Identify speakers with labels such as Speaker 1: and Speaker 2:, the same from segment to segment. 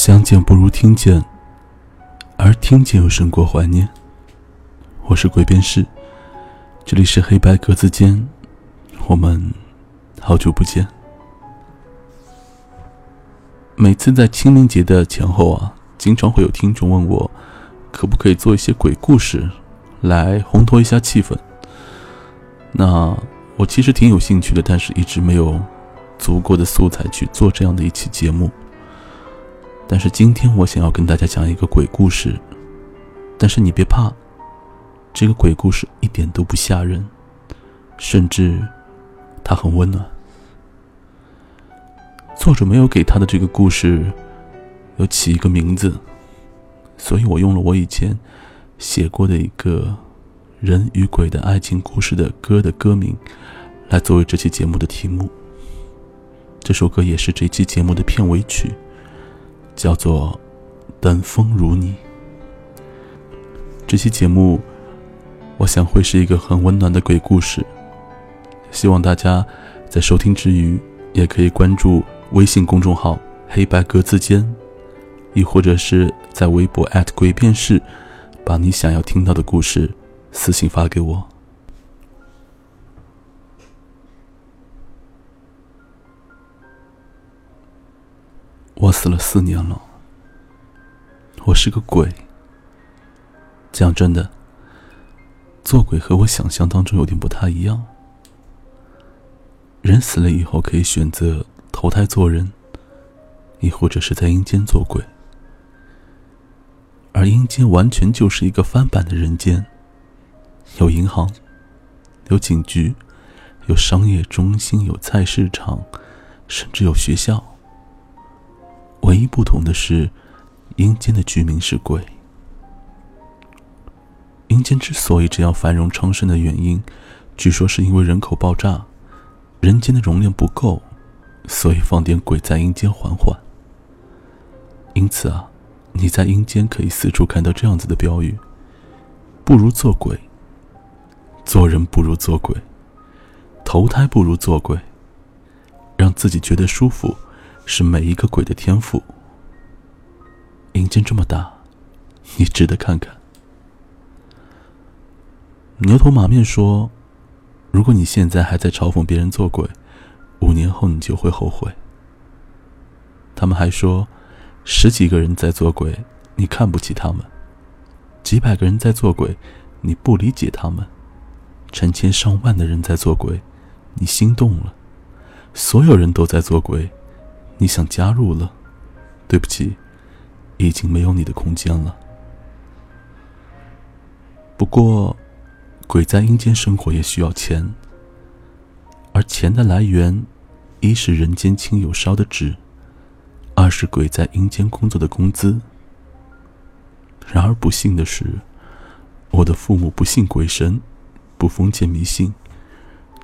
Speaker 1: 相见不如听见，而听见又胜过怀念。我是鬼边士，这里是黑白格子间，我们好久不见。每次在清明节的前后啊，经常会有听众问我，可不可以做一些鬼故事，来烘托一下气氛。那我其实挺有兴趣的，但是一直没有足够的素材去做这样的一期节目。但是今天我想要跟大家讲一个鬼故事，但是你别怕，这个鬼故事一点都不吓人，甚至它很温暖。作者没有给他的这个故事有起一个名字，所以我用了我以前写过的一个人与鬼的爱情故事的歌的歌名来作为这期节目的题目。这首歌也是这期节目的片尾曲。叫做《等风如你》。这期节目，我想会是一个很温暖的鬼故事。希望大家在收听之余，也可以关注微信公众号“黑白格子间”，亦或者是在微博鬼片室，把你想要听到的故事私信发给我。我死了四年了，我是个鬼。讲真的，做鬼和我想象当中有点不太一样。人死了以后可以选择投胎做人，亦或者是在阴间做鬼。而阴间完全就是一个翻版的人间，有银行，有警局，有商业中心，有菜市场，甚至有学校。唯一不同的是，阴间的居民是鬼。阴间之所以这样繁荣昌盛的原因，据说是因为人口爆炸，人间的容量不够，所以放点鬼在阴间缓缓。因此啊，你在阴间可以四处看到这样子的标语：不如做鬼，做人不如做鬼，投胎不如做鬼，让自己觉得舒服。是每一个鬼的天赋。阴间这么大，你值得看看。牛头马面说：“如果你现在还在嘲讽别人做鬼，五年后你就会后悔。”他们还说：“十几个人在做鬼，你看不起他们；几百个人在做鬼，你不理解他们；成千上万的人在做鬼，你心动了；所有人都在做鬼。”你想加入了？对不起，已经没有你的空间了。不过，鬼在阴间生活也需要钱，而钱的来源，一是人间亲友烧的纸，二是鬼在阴间工作的工资。然而不幸的是，我的父母不信鬼神，不封建迷信，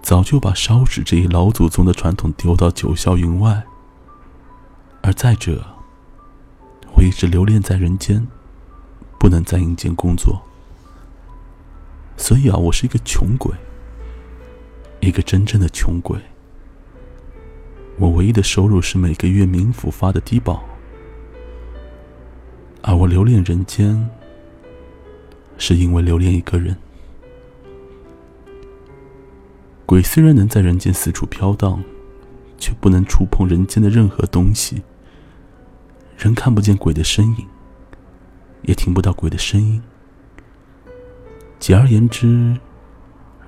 Speaker 1: 早就把烧纸这一老祖宗的传统丢到九霄云外。而再者，我一直留恋在人间，不能在阴间工作，所以啊，我是一个穷鬼，一个真正的穷鬼。我唯一的收入是每个月冥府发的低保，而我留恋人间，是因为留恋一个人。鬼虽然能在人间四处飘荡，却不能触碰人间的任何东西。人看不见鬼的身影，也听不到鬼的声音。简而言之，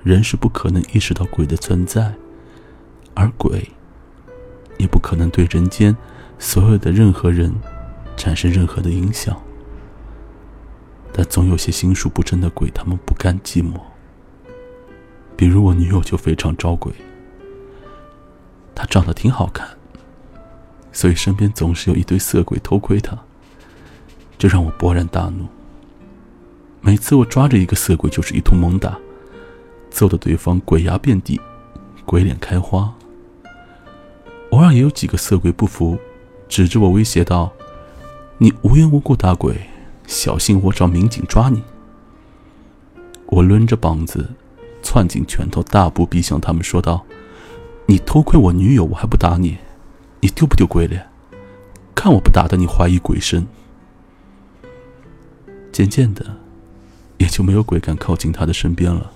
Speaker 1: 人是不可能意识到鬼的存在，而鬼也不可能对人间所有的任何人产生任何的影响。但总有些心术不正的鬼，他们不甘寂寞。比如我女友就非常招鬼，她长得挺好看。所以身边总是有一堆色鬼偷窥他，这让我勃然大怒。每次我抓着一个色鬼就是一通猛打，揍得对方鬼牙遍地，鬼脸开花。偶尔也有几个色鬼不服，指着我威胁道：“你无缘无故打鬼，小心我找民警抓你。”我抡着膀子，攥紧拳头，大步逼向他们，说道：“你偷窥我女友，我还不打你？”你丢不丢鬼脸？看我不打得你怀疑鬼神。渐渐的，也就没有鬼敢靠近他的身边了。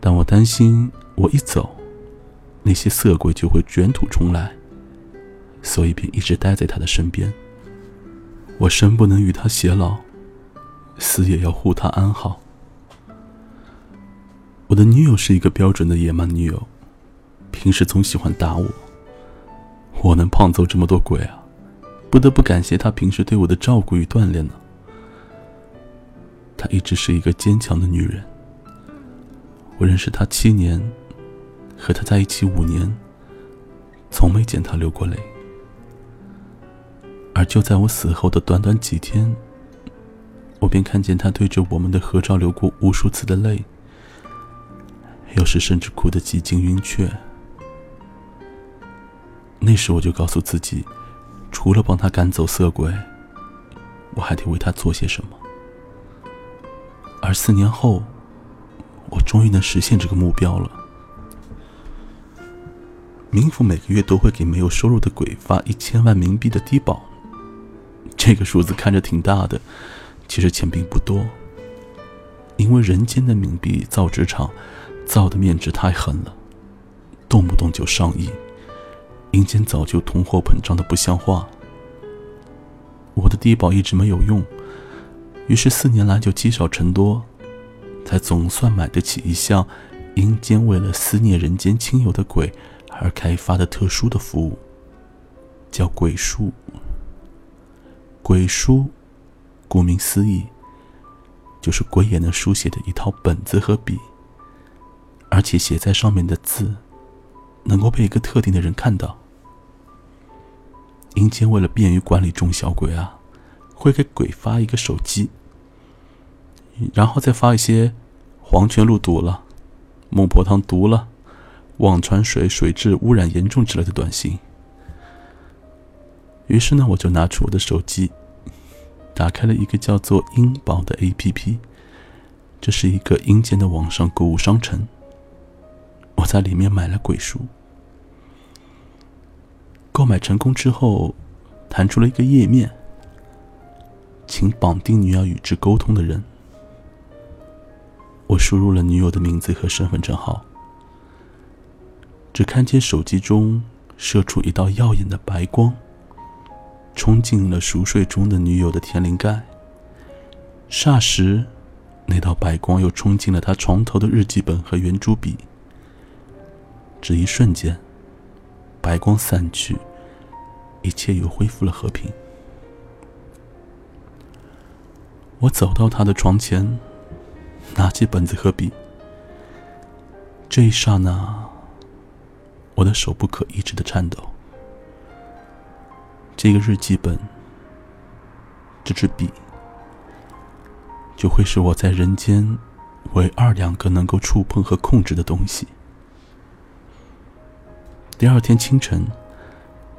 Speaker 1: 但我担心，我一走，那些色鬼就会卷土重来，所以便一直待在他的身边。我生不能与他偕老，死也要护他安好。我的女友是一个标准的野蛮女友，平时总喜欢打我。我能胖揍这么多鬼啊，不得不感谢她平时对我的照顾与锻炼呢。她一直是一个坚强的女人。我认识她七年，和她在一起五年，从没见她流过泪。而就在我死后的短短几天，我便看见她对着我们的合照流过无数次的泪，有时甚至哭得几近晕厥。那时我就告诉自己，除了帮他赶走色鬼，我还得为他做些什么。而四年后，我终于能实现这个目标了。冥府每个月都会给没有收入的鬼发一千万冥币的低保，这个数字看着挺大的，其实钱并不多。因为人间的冥币造纸厂造的面值太狠了，动不动就上亿。阴间早就通货膨胀的不像话，我的低保一直没有用，于是四年来就积少成多，才总算买得起一项阴间为了思念人间亲友的鬼而开发的特殊的服务，叫鬼书。鬼书，顾名思义，就是鬼也能书写的一套本子和笔，而且写在上面的字，能够被一个特定的人看到。阴间为了便于管理众小鬼啊，会给鬼发一个手机，然后再发一些“黄泉路堵了”“孟婆汤毒了”“忘川水水质污染严重”之类的短信。于是呢，我就拿出我的手机，打开了一个叫做“阴宝”的 APP，这是一个阴间的网上购物商城。我在里面买了鬼书。购买成功之后，弹出了一个页面，请绑定你要与之沟通的人。我输入了女友的名字和身份证号，只看见手机中射出一道耀眼的白光，冲进了熟睡中的女友的天灵盖。霎时，那道白光又冲进了他床头的日记本和圆珠笔。只一瞬间。白光散去，一切又恢复了和平。我走到他的床前，拿起本子和笔。这一刹那，我的手不可抑制的颤抖。这个日记本，这支笔，就会是我在人间唯二两个能够触碰和控制的东西。第二天清晨，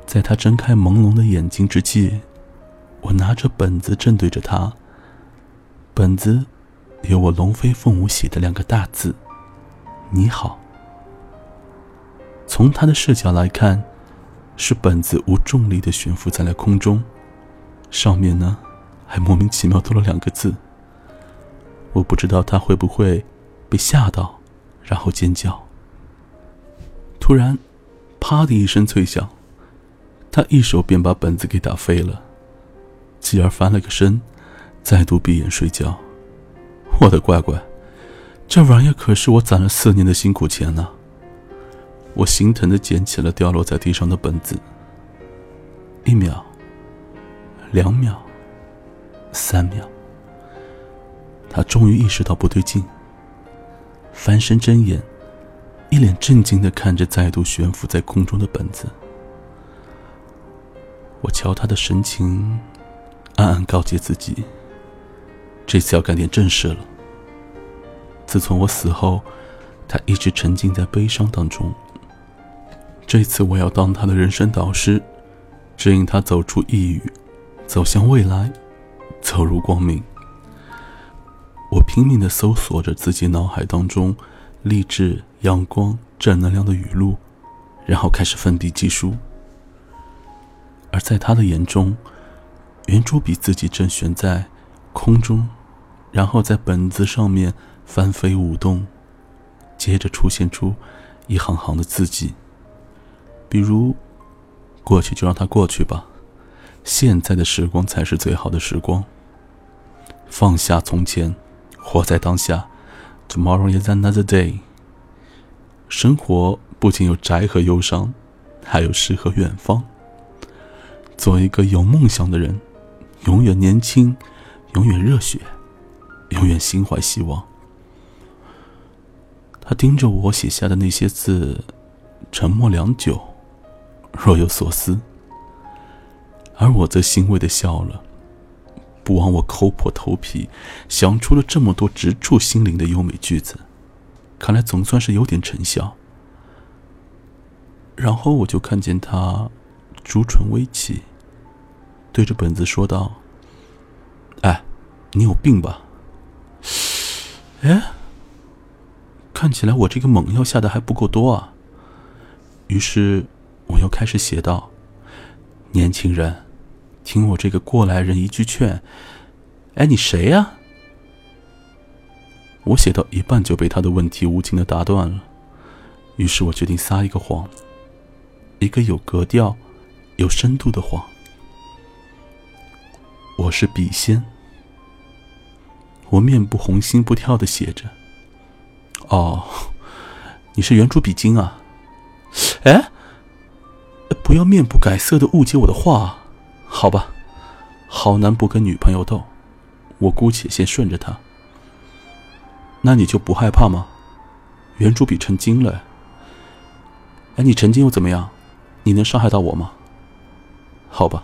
Speaker 1: 在他睁开朦胧的眼睛之际，我拿着本子正对着他。本子有我龙飞凤舞写的两个大字：“你好。”从他的视角来看，是本子无重力的悬浮在了空中，上面呢还莫名其妙多了两个字。我不知道他会不会被吓到，然后尖叫。突然。啪的一声脆响，他一手便把本子给打飞了，继而翻了个身，再度闭眼睡觉。我的乖乖，这玩意可是我攒了四年的辛苦钱呢！我心疼的捡起了掉落在地上的本子。一秒，两秒，三秒，他终于意识到不对劲，翻身睁眼。一脸震惊的看着再度悬浮在空中的本子，我瞧他的神情，暗暗告诫自己：这次要干点正事了。自从我死后，他一直沉浸在悲伤当中。这次我要当他的人生导师，指引他走出抑郁，走向未来，走入光明。我拼命的搜索着自己脑海当中。励志、阳光、正能量的语录，然后开始奋笔疾书。而在他的眼中，圆珠笔自己正悬在空中，然后在本子上面翻飞舞动，接着出现出一行行的字迹，比如“过去就让它过去吧，现在的时光才是最好的时光。”放下从前，活在当下。Tomorrow is another day。生活不仅有宅和忧伤，还有诗和远方。做一个有梦想的人，永远年轻，永远热血，永远心怀希望。他盯着我写下的那些字，沉默良久，若有所思。而我则欣慰的笑了。不枉我抠破头皮，想出了这么多直触心灵的优美句子，看来总算是有点成效。然后我就看见他朱唇微起，对着本子说道：“哎，你有病吧？哎，看起来我这个猛药下的还不够多啊。”于是我又开始写道：“年轻人。”听我这个过来人一句劝，哎，你谁呀？我写到一半就被他的问题无情的打断了，于是我决定撒一个谎，一个有格调、有深度的谎。我是笔仙。我面不红心不跳的写着。哦，你是圆珠笔精啊？哎，不要面不改色的误解我的话。好吧，好男不跟女朋友斗，我姑且先顺着他。那你就不害怕吗？圆珠笔成精了。哎，你成精又怎么样？你能伤害到我吗？好吧，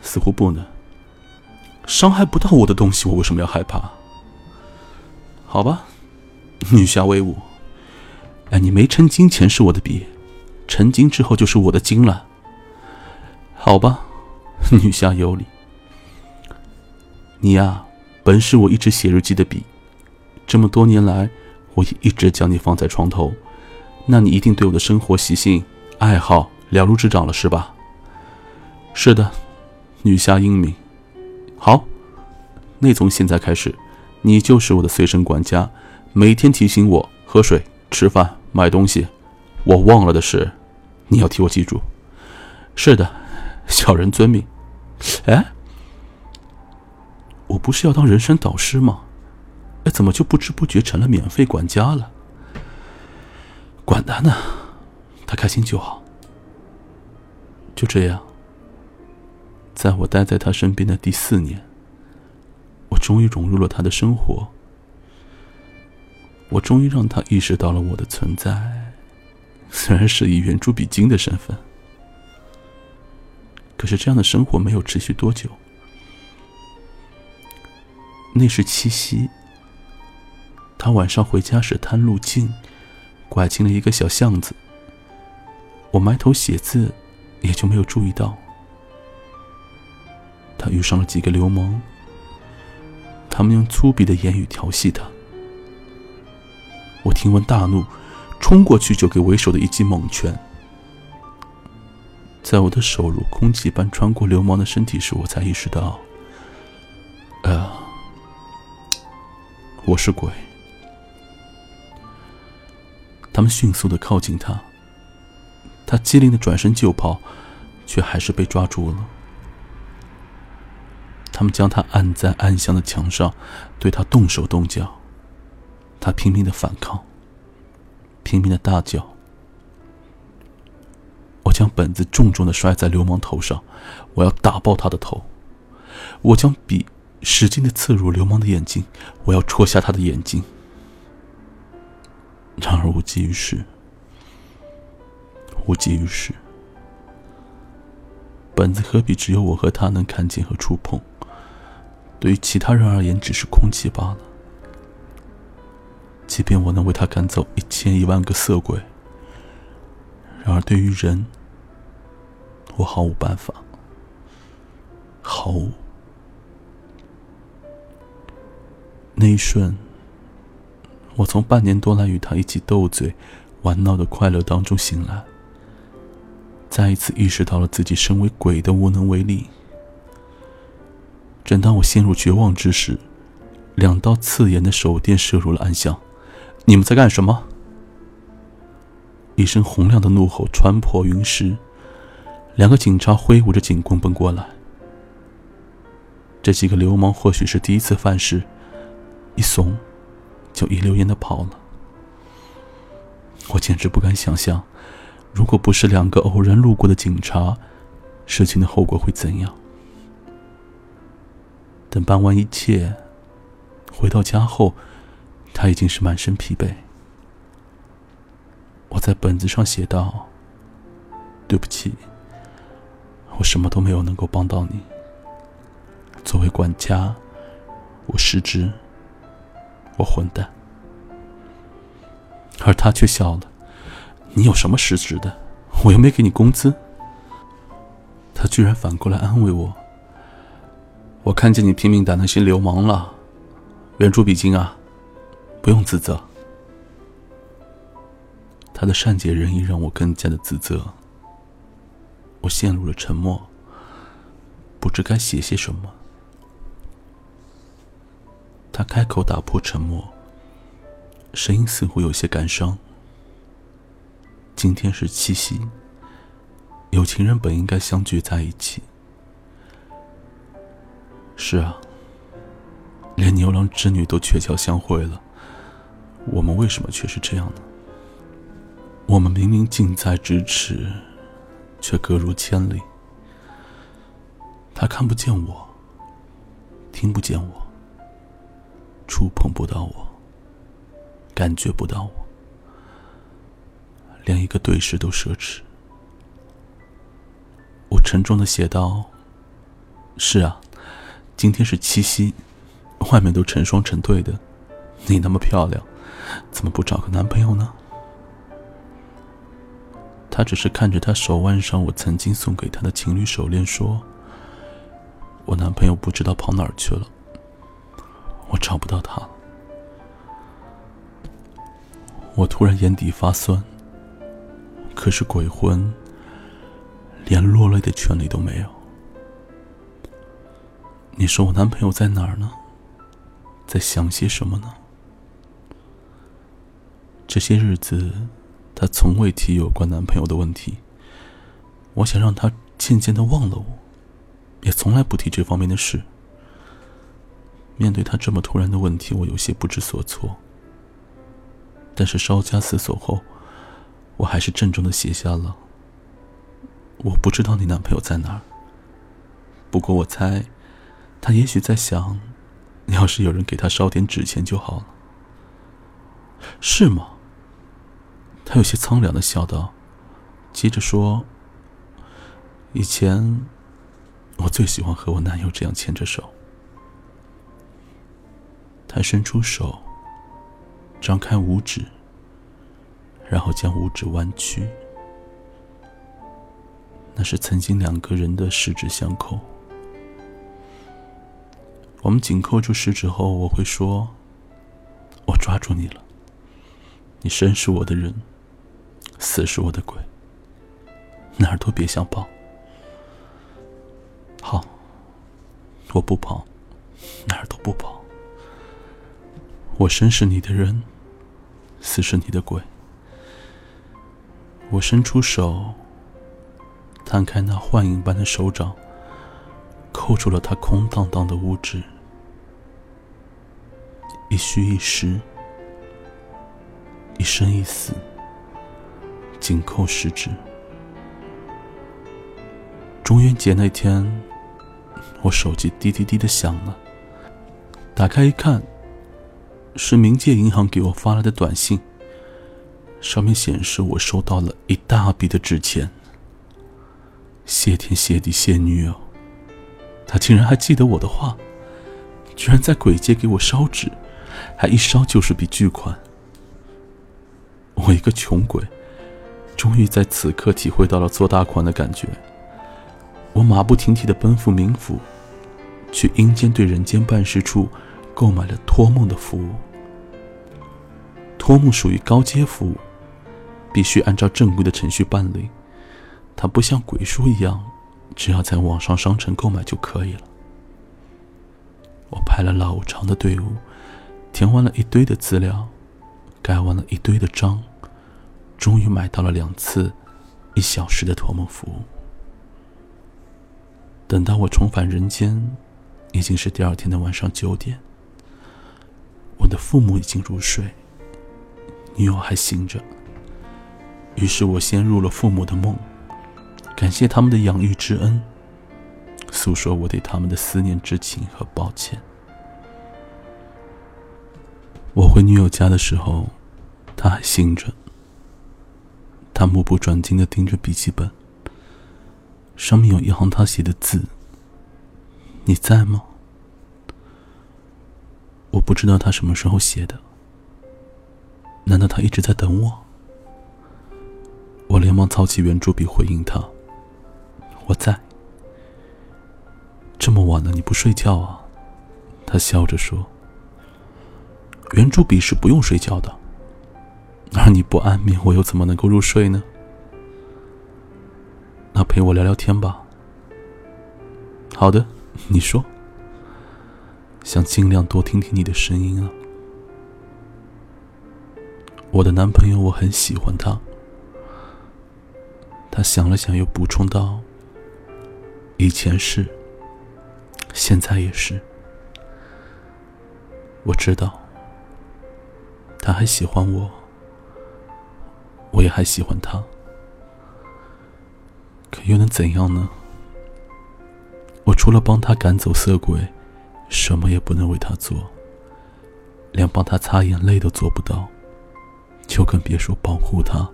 Speaker 1: 似乎不能。伤害不到我的东西，我为什么要害怕？好吧，女侠威武。哎，你没成精前是我的笔，成精之后就是我的精了。好吧。女侠有理，你呀，本是我一直写日记的笔，这么多年来，我也一直将你放在床头，那你一定对我的生活习性、爱好了如指掌了，是吧？是的，女侠英明。好，那从现在开始，你就是我的随身管家，每天提醒我喝水、吃饭、买东西。我忘了的事，你要替我记住。是的，小人遵命。哎，我不是要当人生导师吗？哎，怎么就不知不觉成了免费管家了？管他呢，他开心就好。就这样，在我待在他身边的第四年，我终于融入了他的生活。我终于让他意识到了我的存在，虽然是以圆珠笔精的身份。可是这样的生活没有持续多久。那是七夕，他晚上回家时探路径，拐进了一个小巷子。我埋头写字，也就没有注意到。他遇上了几个流氓，他们用粗鄙的言语调戏他。我听闻大怒，冲过去就给为首的一记猛拳。在我的手如空气般穿过流氓的身体时，我才意识到，呃，我是鬼。他们迅速的靠近他，他机灵的转身就跑，却还是被抓住了。他们将他按在暗箱的墙上，对他动手动脚，他拼命的反抗，拼命的大叫。我将本子重重的摔在流氓头上，我要打爆他的头。我将笔使劲的刺入流氓的眼睛，我要戳瞎他的眼睛。然而无济于事，无济于事。本子和笔只有我和他能看见和触碰，对于其他人而言只是空气罢了。即便我能为他赶走一千一万个色鬼，然而对于人。我毫无办法，毫无。那一瞬，我从半年多来与他一起斗嘴、玩闹的快乐当中醒来，再一次意识到了自己身为鬼的无能为力。正当我陷入绝望之时，两道刺眼的手电射入了暗巷。你们在干什么？一声洪亮的怒吼穿破云石，两个警察挥舞着警棍奔过来。这几个流氓或许是第一次犯事，一怂，就一溜烟的跑了。我简直不敢想象，如果不是两个偶然路过的警察，事情的后果会怎样。等办完一切，回到家后，他已经是满身疲惫。我在本子上写道：“对不起，我什么都没有能够帮到你。作为管家，我失职，我混蛋。”而他却笑了：“你有什么失职的？我又没给你工资。”他居然反过来安慰我：“我看见你拼命打那些流氓了，原著比金啊，不用自责。”他的善解人意让我更加的自责。我陷入了沉默，不知该写些什么。他开口打破沉默，声音似乎有些感伤。今天是七夕，有情人本应该相聚在一起。是啊，连牛郎织女都鹊桥相会了，我们为什么却是这样呢？我们明明近在咫尺，却隔如千里。他看不见我，听不见我，触碰不到我，感觉不到我，连一个对视都奢侈。我沉重的写道：“是啊，今天是七夕，外面都成双成对的，你那么漂亮，怎么不找个男朋友呢？”他只是看着他手腕上我曾经送给他的情侣手链，说：“我男朋友不知道跑哪儿去了，我找不到他了。”我突然眼底发酸，可是鬼魂连落泪的权利都没有。你说我男朋友在哪儿呢？在想些什么呢？这些日子。他从未提有关男朋友的问题。我想让他渐渐的忘了我，也从来不提这方面的事。面对他这么突然的问题，我有些不知所措。但是稍加思索后，我还是郑重的写下了：“我不知道你男朋友在哪儿。不过我猜，他也许在想，要是有人给他烧点纸钱就好了。是吗？”他有些苍凉的笑道，接着说：“以前我最喜欢和我男友这样牵着手。”他伸出手，张开五指，然后将五指弯曲，那是曾经两个人的十指相扣。我们紧扣住十指后，我会说：“我抓住你了，你生是我的人。”死是我的鬼，哪儿都别想跑。好，我不跑，哪儿都不跑。我生是你的人，死是你的鬼。我伸出手，摊开那幻影般的手掌，扣住了他空荡荡的五指，一虚一实，一生一死。紧扣十指。中元节那天，我手机滴滴滴的响了。打开一看，是冥界银行给我发来的短信，上面显示我收到了一大笔的纸钱。谢天谢地谢女友，他竟然还记得我的话，居然在鬼街给我烧纸，还一烧就是笔巨款。我一个穷鬼。终于在此刻体会到了做大款的感觉。我马不停蹄的奔赴冥府，去阴间对人间办事处购买了托梦的服务。托梦属于高阶服务，必须按照正规的程序办理，它不像鬼书一样，只要在网上商城购买就可以了。我排了老长的队伍，填完了一堆的资料，盖完了一堆的章，终于买到了两次一小时的托梦服务。等到我重返人间，已经是第二天的晚上九点。我的父母已经入睡，女友还醒着。于是我陷入了父母的梦，感谢他们的养育之恩，诉说我对他们的思念之情和抱歉。我回女友家的时候，她还醒着。她目不转睛的盯着笔记本，上面有一行她写的字：“你在吗？”我不知道她什么时候写的，难道她一直在等我？我连忙操起圆珠笔回应他：“我在。”这么晚了你不睡觉啊？他笑着说：“圆珠笔是不用睡觉的，而你不安眠，我又怎么能够入睡呢？”那陪我聊聊天吧。好的，你说。想尽量多听听你的声音啊。我的男朋友，我很喜欢他。他想了想，又补充道：“以前是，现在也是。我知道，他还喜欢我，我也还喜欢他。可又能怎样呢？我除了帮他赶走色鬼，什么也不能为他做，连帮他擦眼泪都做不到，就更别说保护他，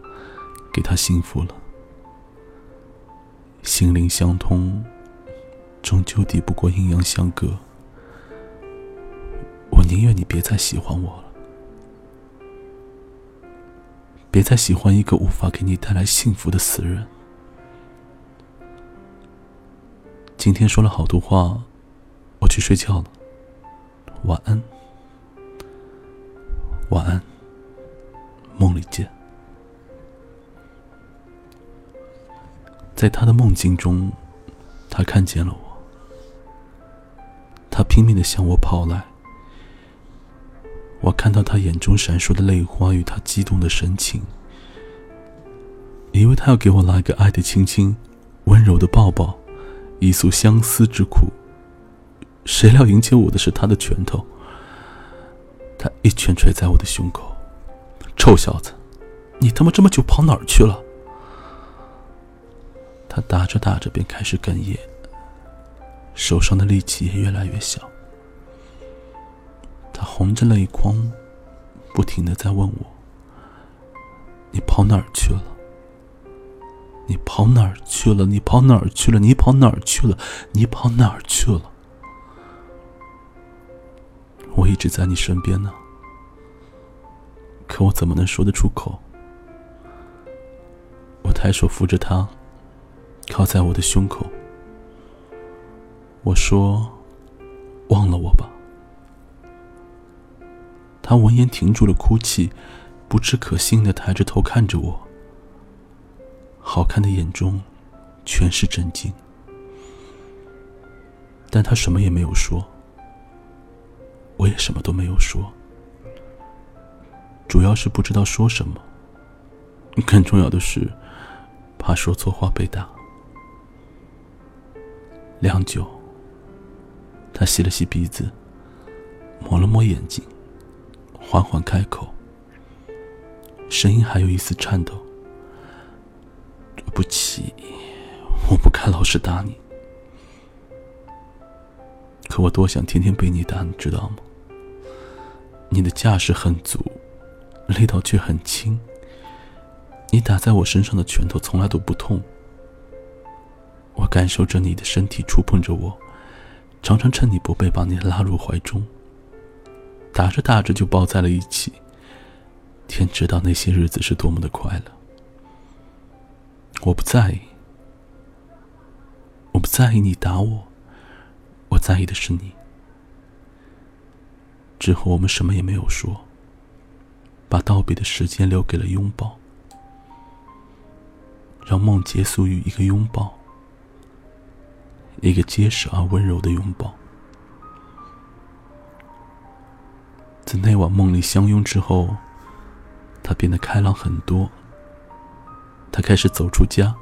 Speaker 1: 给他幸福了。”心灵相通，终究抵不过阴阳相隔。我宁愿你别再喜欢我了，别再喜欢一个无法给你带来幸福的死人。今天说了好多话，我去睡觉了。晚安，晚安，梦里见。在他的梦境中，他看见了我。他拼命的向我跑来。我看到他眼中闪烁的泪花与他激动的神情，以为他要给我来个爱的亲亲，温柔的抱抱，一诉相思之苦。谁料迎接我的是他的拳头。他一拳捶在我的胸口：“臭小子，你他妈这么久跑哪儿去了？”他打着打着便开始哽咽，手上的力气也越来越小。他红着泪眶，不停的在问我：“你跑哪儿去了？你跑哪儿去了？你跑哪儿去了？你跑哪儿去了？你跑哪儿去了？”我一直在你身边呢，可我怎么能说得出口？我抬手扶着他。靠在我的胸口，我说：“忘了我吧。”他闻言停住了哭泣，不知可信的抬着头看着我，好看的眼中全是震惊。但他什么也没有说，我也什么都没有说，主要是不知道说什么，更重要的是怕说错话被打。良久，他吸了吸鼻子，抹了抹眼睛，缓缓开口，声音还有一丝颤抖：“对不起，我不该老是打你。可我多想天天被你打，你知道吗？你的架势很足，力道却很轻。你打在我身上的拳头从来都不痛。”我感受着你的身体触碰着我，常常趁你不备把你拉入怀中。打着打着就抱在了一起。天知道那些日子是多么的快乐。我不在意，我不在意你打我，我在意的是你。之后我们什么也没有说，把道别的时间留给了拥抱。让梦结束于一个拥抱，一个结实而温柔的拥抱。在那晚梦里相拥之后，他变得开朗很多。他开始走出家，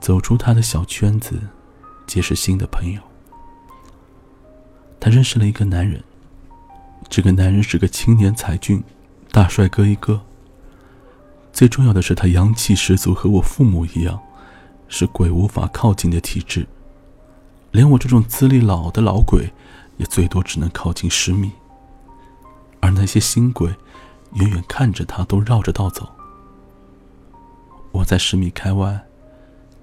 Speaker 1: 走出他的小圈子，结识新的朋友。他认识了一个男人，这个男人是个青年才俊，大帅哥一个。最重要的是，他阳气十足，和我父母一样，是鬼无法靠近的体质。连我这种资历老的老鬼，也最多只能靠近十米。而那些新鬼，远远看着他，都绕着道走。我在十米开外，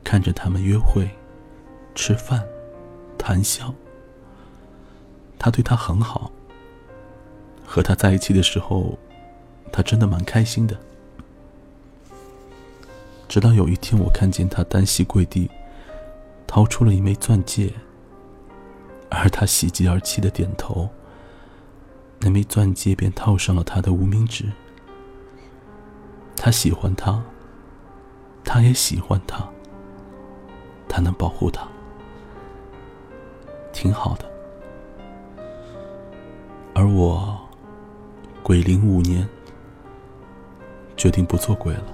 Speaker 1: 看着他们约会、吃饭、谈笑。他对他很好。和他在一起的时候，他真的蛮开心的。直到有一天，我看见他单膝跪地，掏出了一枚钻戒，而他喜极而泣的点头，那枚钻戒便套上了他的无名指。他喜欢他，他也喜欢他，他能保护他，挺好的。而我，鬼灵五年，决定不做鬼了。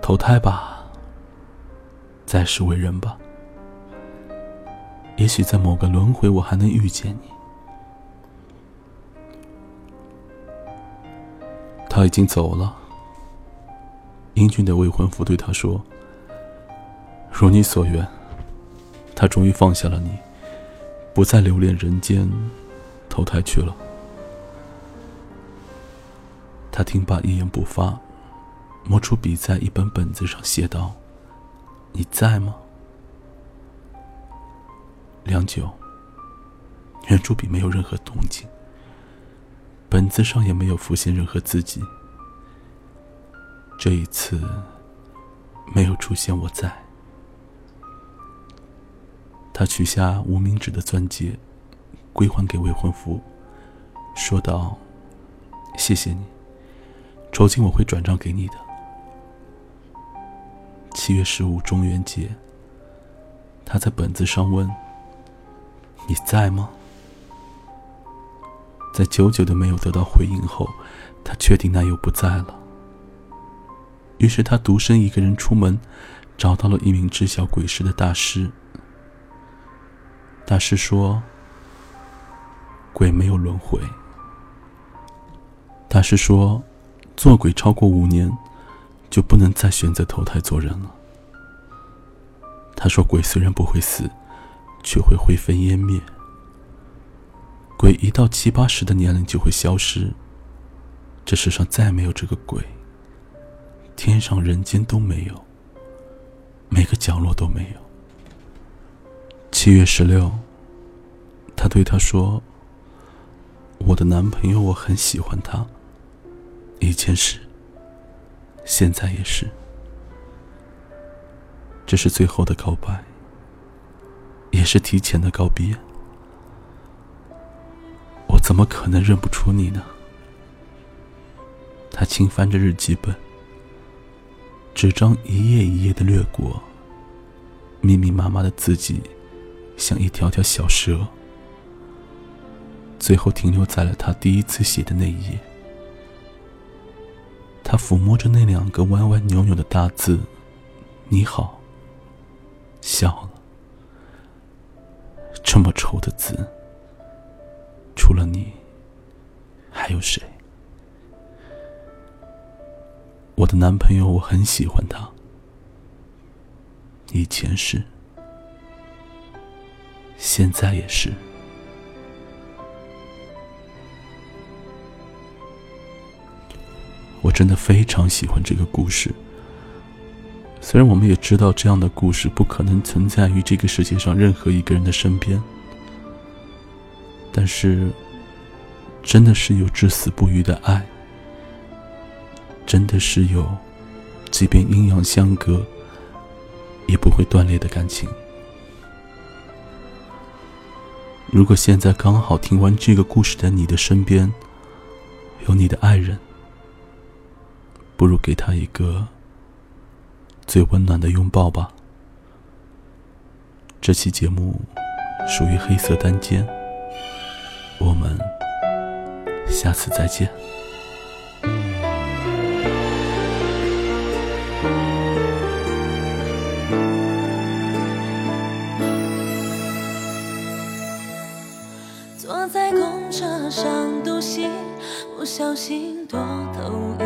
Speaker 1: 投胎吧，再世为人吧。也许在某个轮回，我还能遇见你。他已经走了。英俊的未婚夫对他说：“如你所愿，他终于放下了你，不再留恋人间，投胎去了。”他听罢，一言不发。摸出笔，在一本本子上写道：“你在吗？”良久，圆珠笔没有任何动静，本子上也没有浮现任何字迹。这一次，没有出现我在。他取下无名指的钻戒，归还给未婚夫，说道：“谢谢你，酬金我会转账给你的。”七月十五中元节，他在本子上问：“你在吗？”在久久的没有得到回应后，他确定那又不在了。于是他独身一个人出门，找到了一名知晓鬼事的大师。大师说：“鬼没有轮回。”大师说：“做鬼超过五年。”就不能再选择投胎做人了。他说：“鬼虽然不会死，却会灰飞烟灭。鬼一到七八十的年龄就会消失，这世上再没有这个鬼，天上人间都没有，每个角落都没有。”七月十六，他对他说：“我的男朋友，我很喜欢他，以前是。”现在也是，这是最后的告白，也是提前的告别。我怎么可能认不出你呢？他轻翻着日记本，纸张一页一页的掠过，密密麻麻的字迹，像一条条小蛇，最后停留在了他第一次写的那一页。他抚摸着那两个歪歪扭扭的大字“你好”，笑了。这么丑的字，除了你，还有谁？我的男朋友，我很喜欢他。以前是，现在也是。我真的非常喜欢这个故事。虽然我们也知道这样的故事不可能存在于这个世界上任何一个人的身边，但是，真的是有至死不渝的爱，真的是有，即便阴阳相隔，也不会断裂的感情。如果现在刚好听完这个故事的你的身边，有你的爱人。不如给他一个最温暖的拥抱吧。这期节目属于黑色单间，我们下次再见。
Speaker 2: 坐在公车上读信，不小心多头，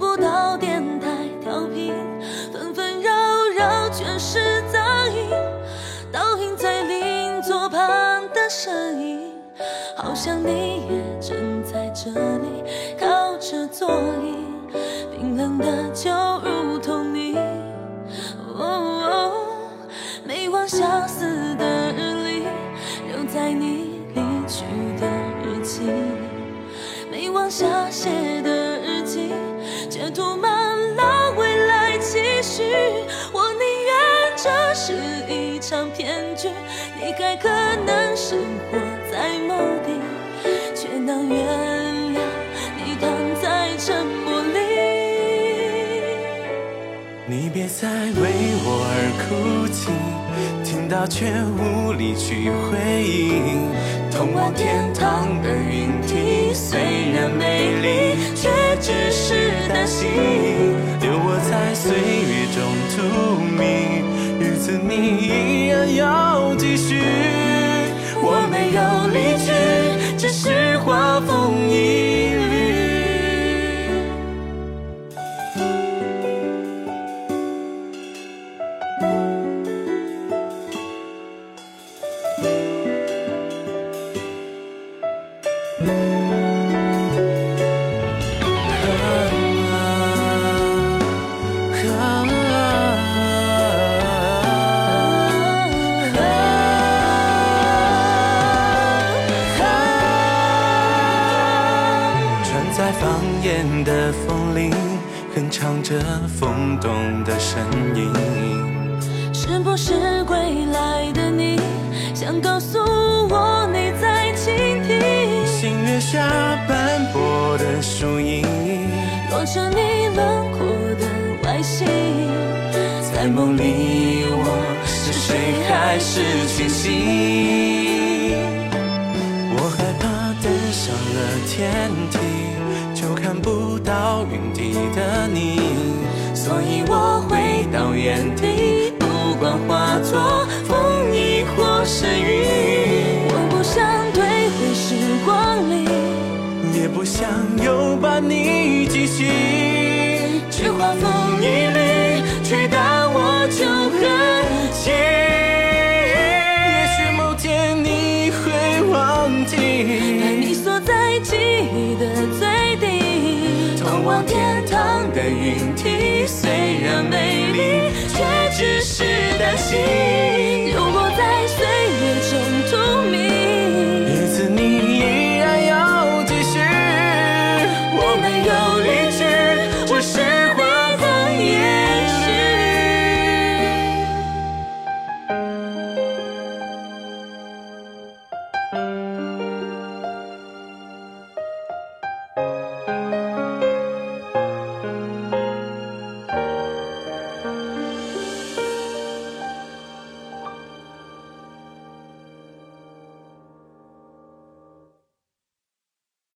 Speaker 2: 不到电台调频，纷纷扰扰全是杂音，倒映在邻座旁的身影，好像你也正在这里靠着座椅，冰冷的就如同你。哦，没忘相思的日历，留在你离去的日记里。没忘下写的该可能生活在某地，却能原谅你躺在沉默里。
Speaker 3: 你别再为我而哭泣，听到却无力去回应。通往天堂的云梯虽然美丽，却只是担心，留我在岁月中荼蘼，你依然要继续。我没有离去，只是画风一云梯虽然美丽，却只是担心。